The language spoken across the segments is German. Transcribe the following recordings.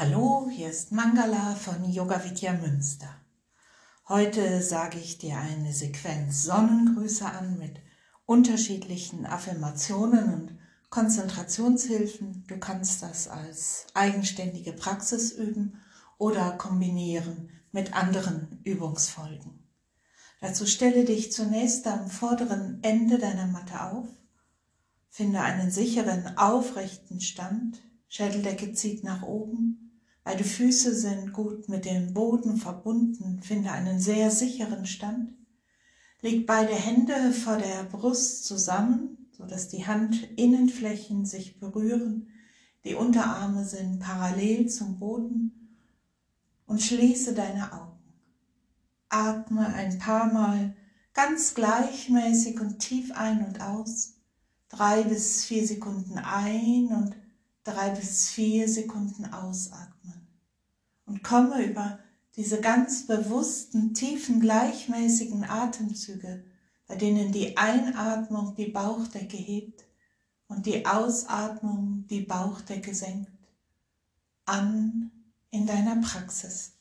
Hallo, hier ist Mangala von Yoga Vidya Münster. Heute sage ich dir eine Sequenz Sonnengrüße an mit unterschiedlichen Affirmationen und Konzentrationshilfen. Du kannst das als eigenständige Praxis üben oder kombinieren mit anderen Übungsfolgen. Dazu stelle dich zunächst am vorderen Ende deiner Matte auf, finde einen sicheren, aufrechten Stand, Schädeldecke zieht nach oben, Beide Füße sind gut mit dem Boden verbunden. Finde einen sehr sicheren Stand. Leg beide Hände vor der Brust zusammen, so dass die Handinnenflächen sich berühren. Die Unterarme sind parallel zum Boden und schließe deine Augen. Atme ein paar Mal ganz gleichmäßig und tief ein und aus. Drei bis vier Sekunden ein und drei bis vier Sekunden ausatmen und komme über diese ganz bewussten, tiefen, gleichmäßigen Atemzüge, bei denen die Einatmung die Bauchdecke hebt und die Ausatmung die Bauchdecke senkt, an in deiner Praxis.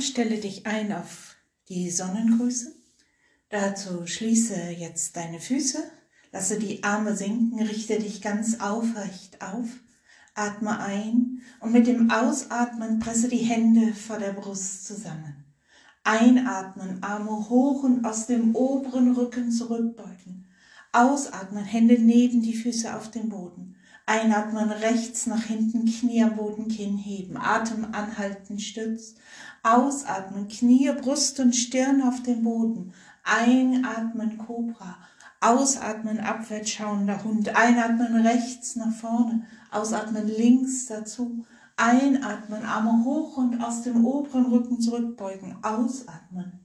Stelle dich ein auf die Sonnengrüße. Dazu schließe jetzt deine Füße, lasse die Arme sinken, richte dich ganz aufrecht auf, atme ein und mit dem Ausatmen presse die Hände vor der Brust zusammen. Einatmen, Arme hoch und aus dem oberen Rücken zurückbeugen. Ausatmen, Hände neben die Füße auf dem Boden. Einatmen, rechts nach hinten, Knie am Boden, Kinn heben. Atem anhalten, Stütz. Ausatmen, Knie, Brust und Stirn auf dem Boden. Einatmen, Cobra. Ausatmen, abwärts schauender Hund. Einatmen, rechts nach vorne. Ausatmen, links dazu. Einatmen, Arme hoch und aus dem oberen Rücken zurückbeugen. Ausatmen,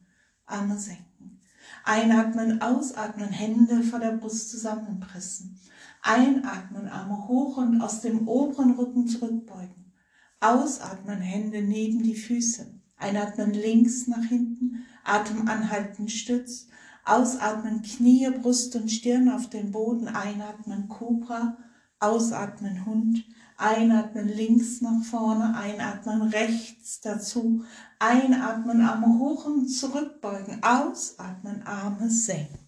Arme senken. Einatmen, ausatmen, Hände vor der Brust zusammenpressen. Einatmen, Arme hoch und aus dem oberen Rücken zurückbeugen. Ausatmen, Hände neben die Füße. Einatmen links nach hinten, Atem anhalten, Stütz. Ausatmen, Knie, Brust und Stirn auf den Boden. Einatmen, Cobra. Ausatmen, Hund. Einatmen links nach vorne, einatmen rechts dazu. Einatmen, Arme hoch und zurückbeugen. Ausatmen, Arme senken.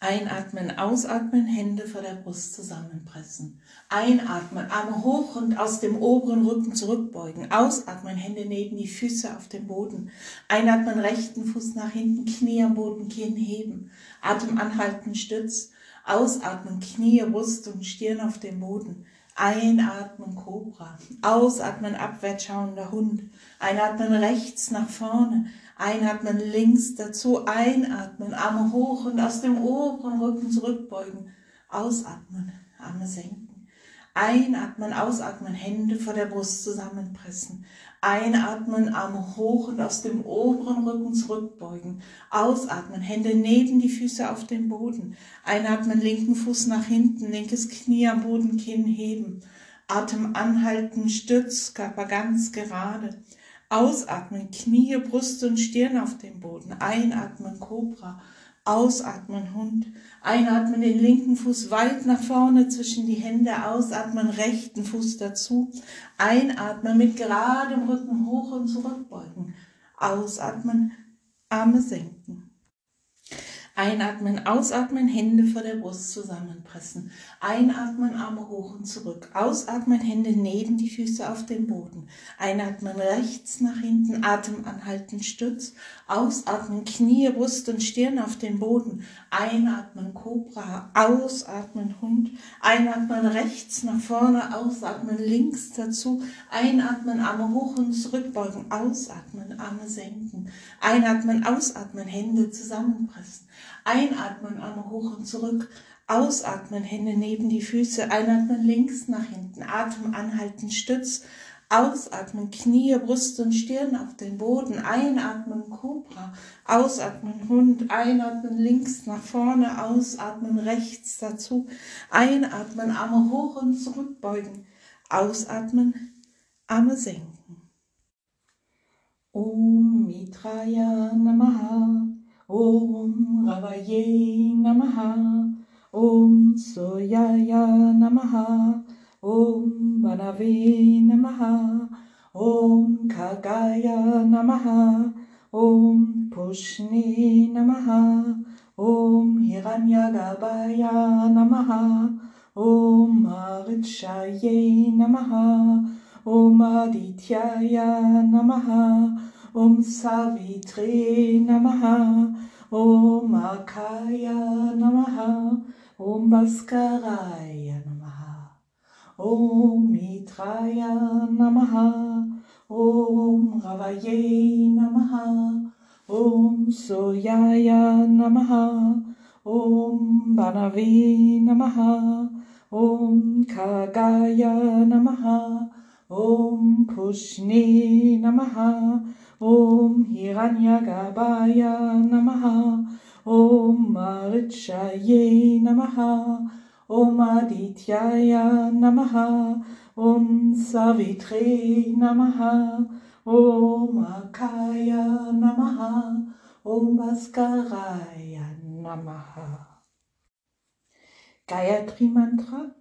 Einatmen, ausatmen, Hände vor der Brust zusammenpressen. Einatmen, Arme hoch und aus dem oberen Rücken zurückbeugen. Ausatmen, Hände neben die Füße auf dem Boden. Einatmen, rechten Fuß nach hinten, Knie am Boden, Kinn heben. Atem anhalten, Stütz. Ausatmen, Knie, Brust und Stirn auf dem Boden. Einatmen, Cobra. Ausatmen, abwärts schauender Hund. Einatmen, rechts nach vorne. Einatmen links dazu, einatmen, Arme hoch und aus dem oberen Rücken zurückbeugen. Ausatmen, Arme senken. Einatmen, ausatmen, Hände vor der Brust zusammenpressen. Einatmen, Arme hoch und aus dem oberen Rücken zurückbeugen. Ausatmen, Hände neben die Füße auf dem Boden. Einatmen, linken Fuß nach hinten, linkes Knie am Boden, Kinn heben. Atem anhalten, Stütz, Körper ganz gerade. Ausatmen, Knie, Brust und Stirn auf dem Boden. Einatmen, Cobra. Ausatmen, Hund. Einatmen, den linken Fuß weit nach vorne zwischen die Hände. Ausatmen, rechten Fuß dazu. Einatmen, mit geradem Rücken hoch und zurückbeugen. Ausatmen, Arme senken. Einatmen, ausatmen, Hände vor der Brust zusammenpressen. Einatmen, Arme hoch und zurück. Ausatmen, Hände neben die Füße auf dem Boden. Einatmen, rechts nach hinten, Atem anhalten, Stütz. Ausatmen, Knie, Brust und Stirn auf dem Boden. Einatmen, Cobra. Ausatmen, Hund. Einatmen, rechts nach vorne. Ausatmen, links dazu. Einatmen, Arme hoch und zurückbeugen. Ausatmen, Arme senken. Einatmen, ausatmen, Hände zusammenpressen. Einatmen, Arme hoch und zurück. Ausatmen, Hände neben die Füße. Einatmen, links nach hinten. Atem anhalten, Stütz. Ausatmen, Knie, Brust und Stirn auf den Boden. Einatmen, Cobra. Ausatmen, Hund. Einatmen, links nach vorne. Ausatmen, rechts dazu. Einatmen, Arme hoch und zurückbeugen. Ausatmen, Arme senken. Om Mitraya Namaha. Om Ravaye Namaha, Om Soyaya Namaha, Om Banave Namaha, Om Kagaya Namaha, Om Pushni Namaha, Om Hiranyagabaya Namaha, Om Marichaye Namaha, Om Adityaya Namaha, Om Savitri Namaha, Om Akaya Namaha, Om Bhaskaraya Namaha, Om Mitraya Namaha, Om Ravaye Namaha, Om Soyaya Namaha, Om Banave Namaha, Om Kagaya Namaha, Om Pushni Namaha, Om Hiranyagabaya Namaha, Om Marichaye Namaha, Om Adityaya Namaha, Om Savitri Namaha, Om Akaya Namaha, Om Bhaskaraya Namaha. Gayatri Mantra.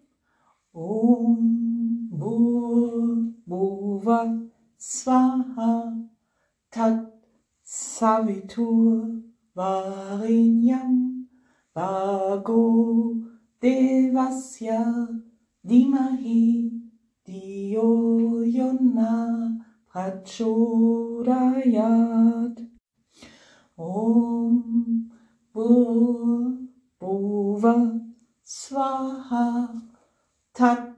Om Bhur Bhuva Swaha Tat Savitur Varinyam Vago Devasya Dimahi Diyo Yona Prachodayat Om Bhur Bhuva Swaha Tat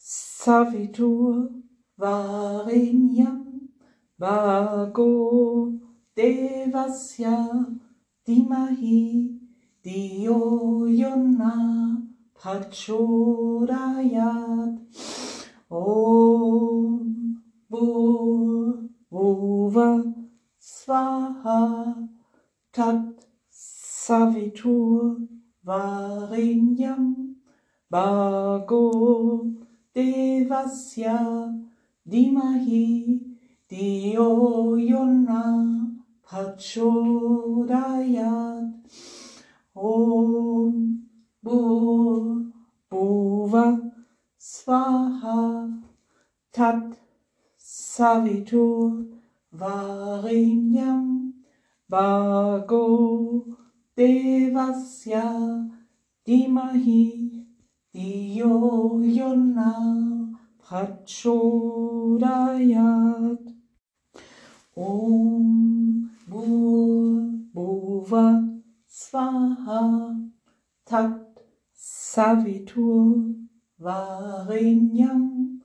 Savitur Varinyam Vago Devasya Dimahi Diyo Yona Prachodayat Om Bhur Bhuva Swaha Tat Savitur Varinyam Vago Devasya Dimahi Diyo Yona Prachodayat Om Bhur Bhuva Swaha Tat Savitur Varinyam Vago Devasya Dimahi Diyo Yona Prachodayat Om Bhuva Swaha Tat Savitur Varinyam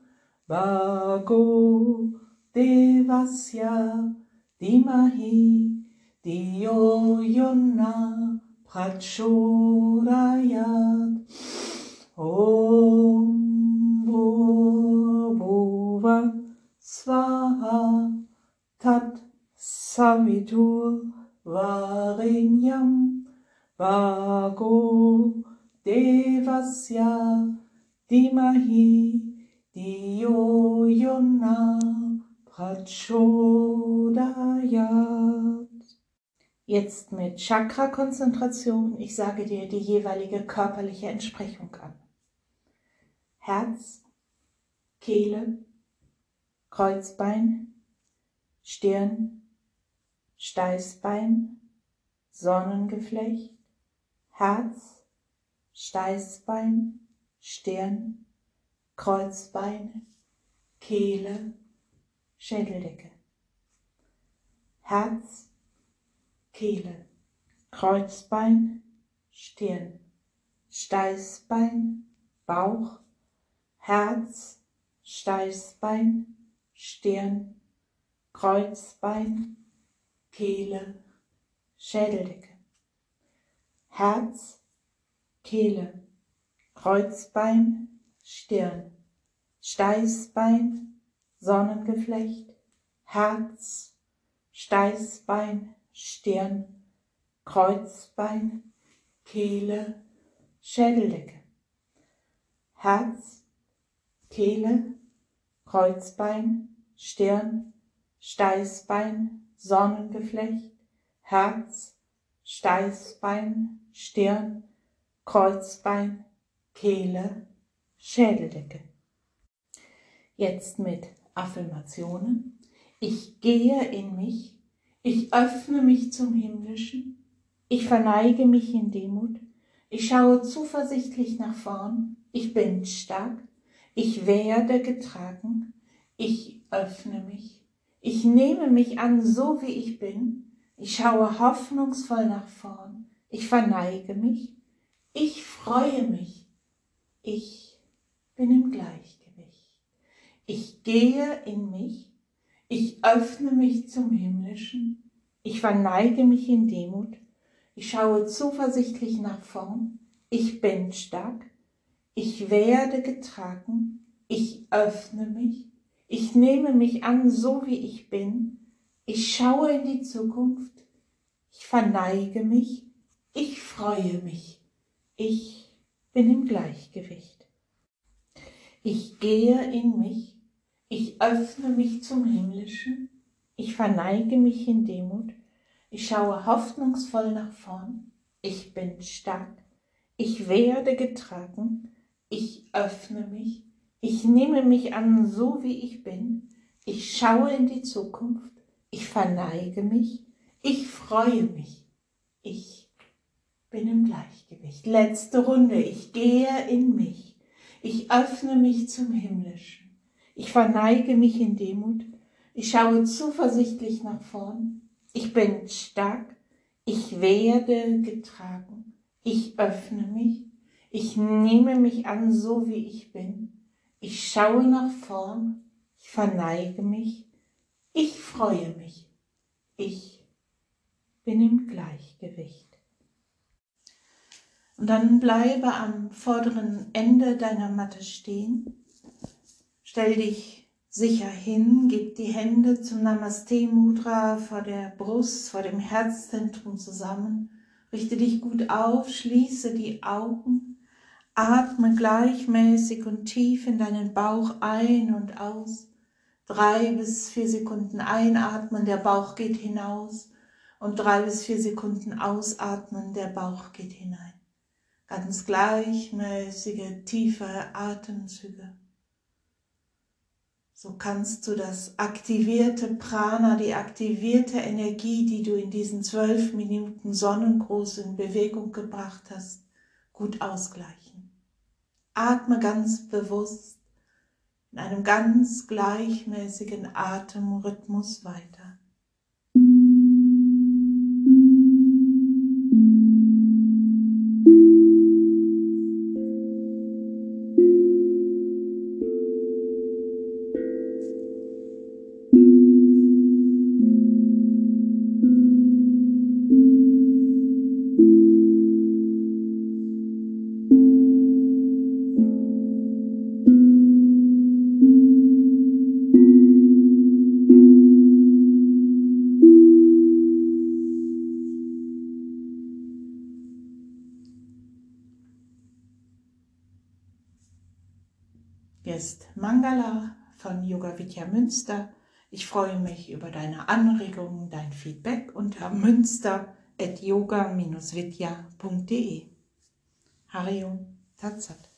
Vago Devasya Dimahi Diyo Yona Prachodayat Om Bhuva Swaha Tat Savitur Varinyam Vago Devasya Dimahi Diyo Yona Prachodayat. Jetzt mit Chakra-Konzentration. Ich sage dir die jeweilige körperliche Entsprechung an. Herz, Kehle, Kreuzbein, Stirn, Steißbein, Sonnengeflecht, Herz, Steißbein, Stirn, Kreuzbeine, Kehle, Schädeldecke. Herz, Kehle, Kreuzbein, Stirn, Steißbein, Bauch, Herz, Steißbein, Stirn, Kreuzbein, Kehle, Schädeldecke. Herz, Kehle, Kreuzbein, Stirn, Steißbein, Sonnengeflecht, Herz, Steißbein, Stirn, Kreuzbein, Kehle, Schädeldecke. Herz, Kehle, Kreuzbein, Stirn, Steißbein, Sonnengeflecht, Herz, Steißbein, Stirn, Kreuzbein, Kehle, Schädeldecke. Jetzt mit Affirmationen. Ich gehe in mich, ich öffne mich zum Himmlischen, ich verneige mich in Demut, ich schaue zuversichtlich nach vorn, ich bin stark, ich werde getragen, ich öffne mich, ich nehme mich an, so wie ich bin, ich schaue hoffnungsvoll nach vorn, ich verneige mich, ich freue mich, ich bin im Gleichgewicht. Ich gehe in mich, ich öffne mich zum Himmlischen, ich verneige mich in Demut, ich schaue zuversichtlich nach vorn, ich bin stark, ich werde getragen, ich öffne mich, ich nehme mich an, so wie ich bin, ich schaue in die Zukunft, ich verneige mich, ich freue mich, ich bin im Gleichgewicht. Ich gehe in mich, ich öffne mich zum Himmlischen, ich verneige mich in Demut, ich schaue hoffnungsvoll nach vorn, ich bin stark, ich werde getragen, ich öffne mich, ich nehme mich an, so wie ich bin, ich schaue in die Zukunft, ich verneige mich, ich freue mich, ich bin im Gleichgewicht. Letzte Runde, ich gehe in mich, ich öffne mich zum Himmlischen, ich verneige mich in Demut, ich schaue zuversichtlich nach vorn, ich bin stark, ich werde getragen, ich öffne mich, ich nehme mich an, so wie ich bin, ich schaue nach vorn, ich verneige mich, ich freue mich, ich bin im Gleichgewicht. Und dann bleibe am vorderen Ende deiner Matte stehen, stell dich sicher hin, gib die Hände zum Namaste Mudra vor der Brust, vor dem Herzzentrum zusammen. Richte dich gut auf, schließe die Augen, atme gleichmäßig und tief in deinen Bauch ein und aus. Drei bis vier Sekunden einatmen, der Bauch geht hinaus und drei bis vier Sekunden ausatmen, der Bauch geht hinein. Ganz gleichmäßige, tiefe Atemzüge. So kannst du das aktivierte Prana, die aktivierte Energie, die du in diesen zwölf Minuten Sonnengruß in Bewegung gebracht hast, gut ausgleichen. Atme ganz bewusst in einem ganz gleichmäßigen Atemrhythmus weiter. Ist Mangala von Yoga Vidya Münster. Ich freue mich über deine Anregungen, dein Feedback unter münster.yoga-vidya.de. Harium Tatsat.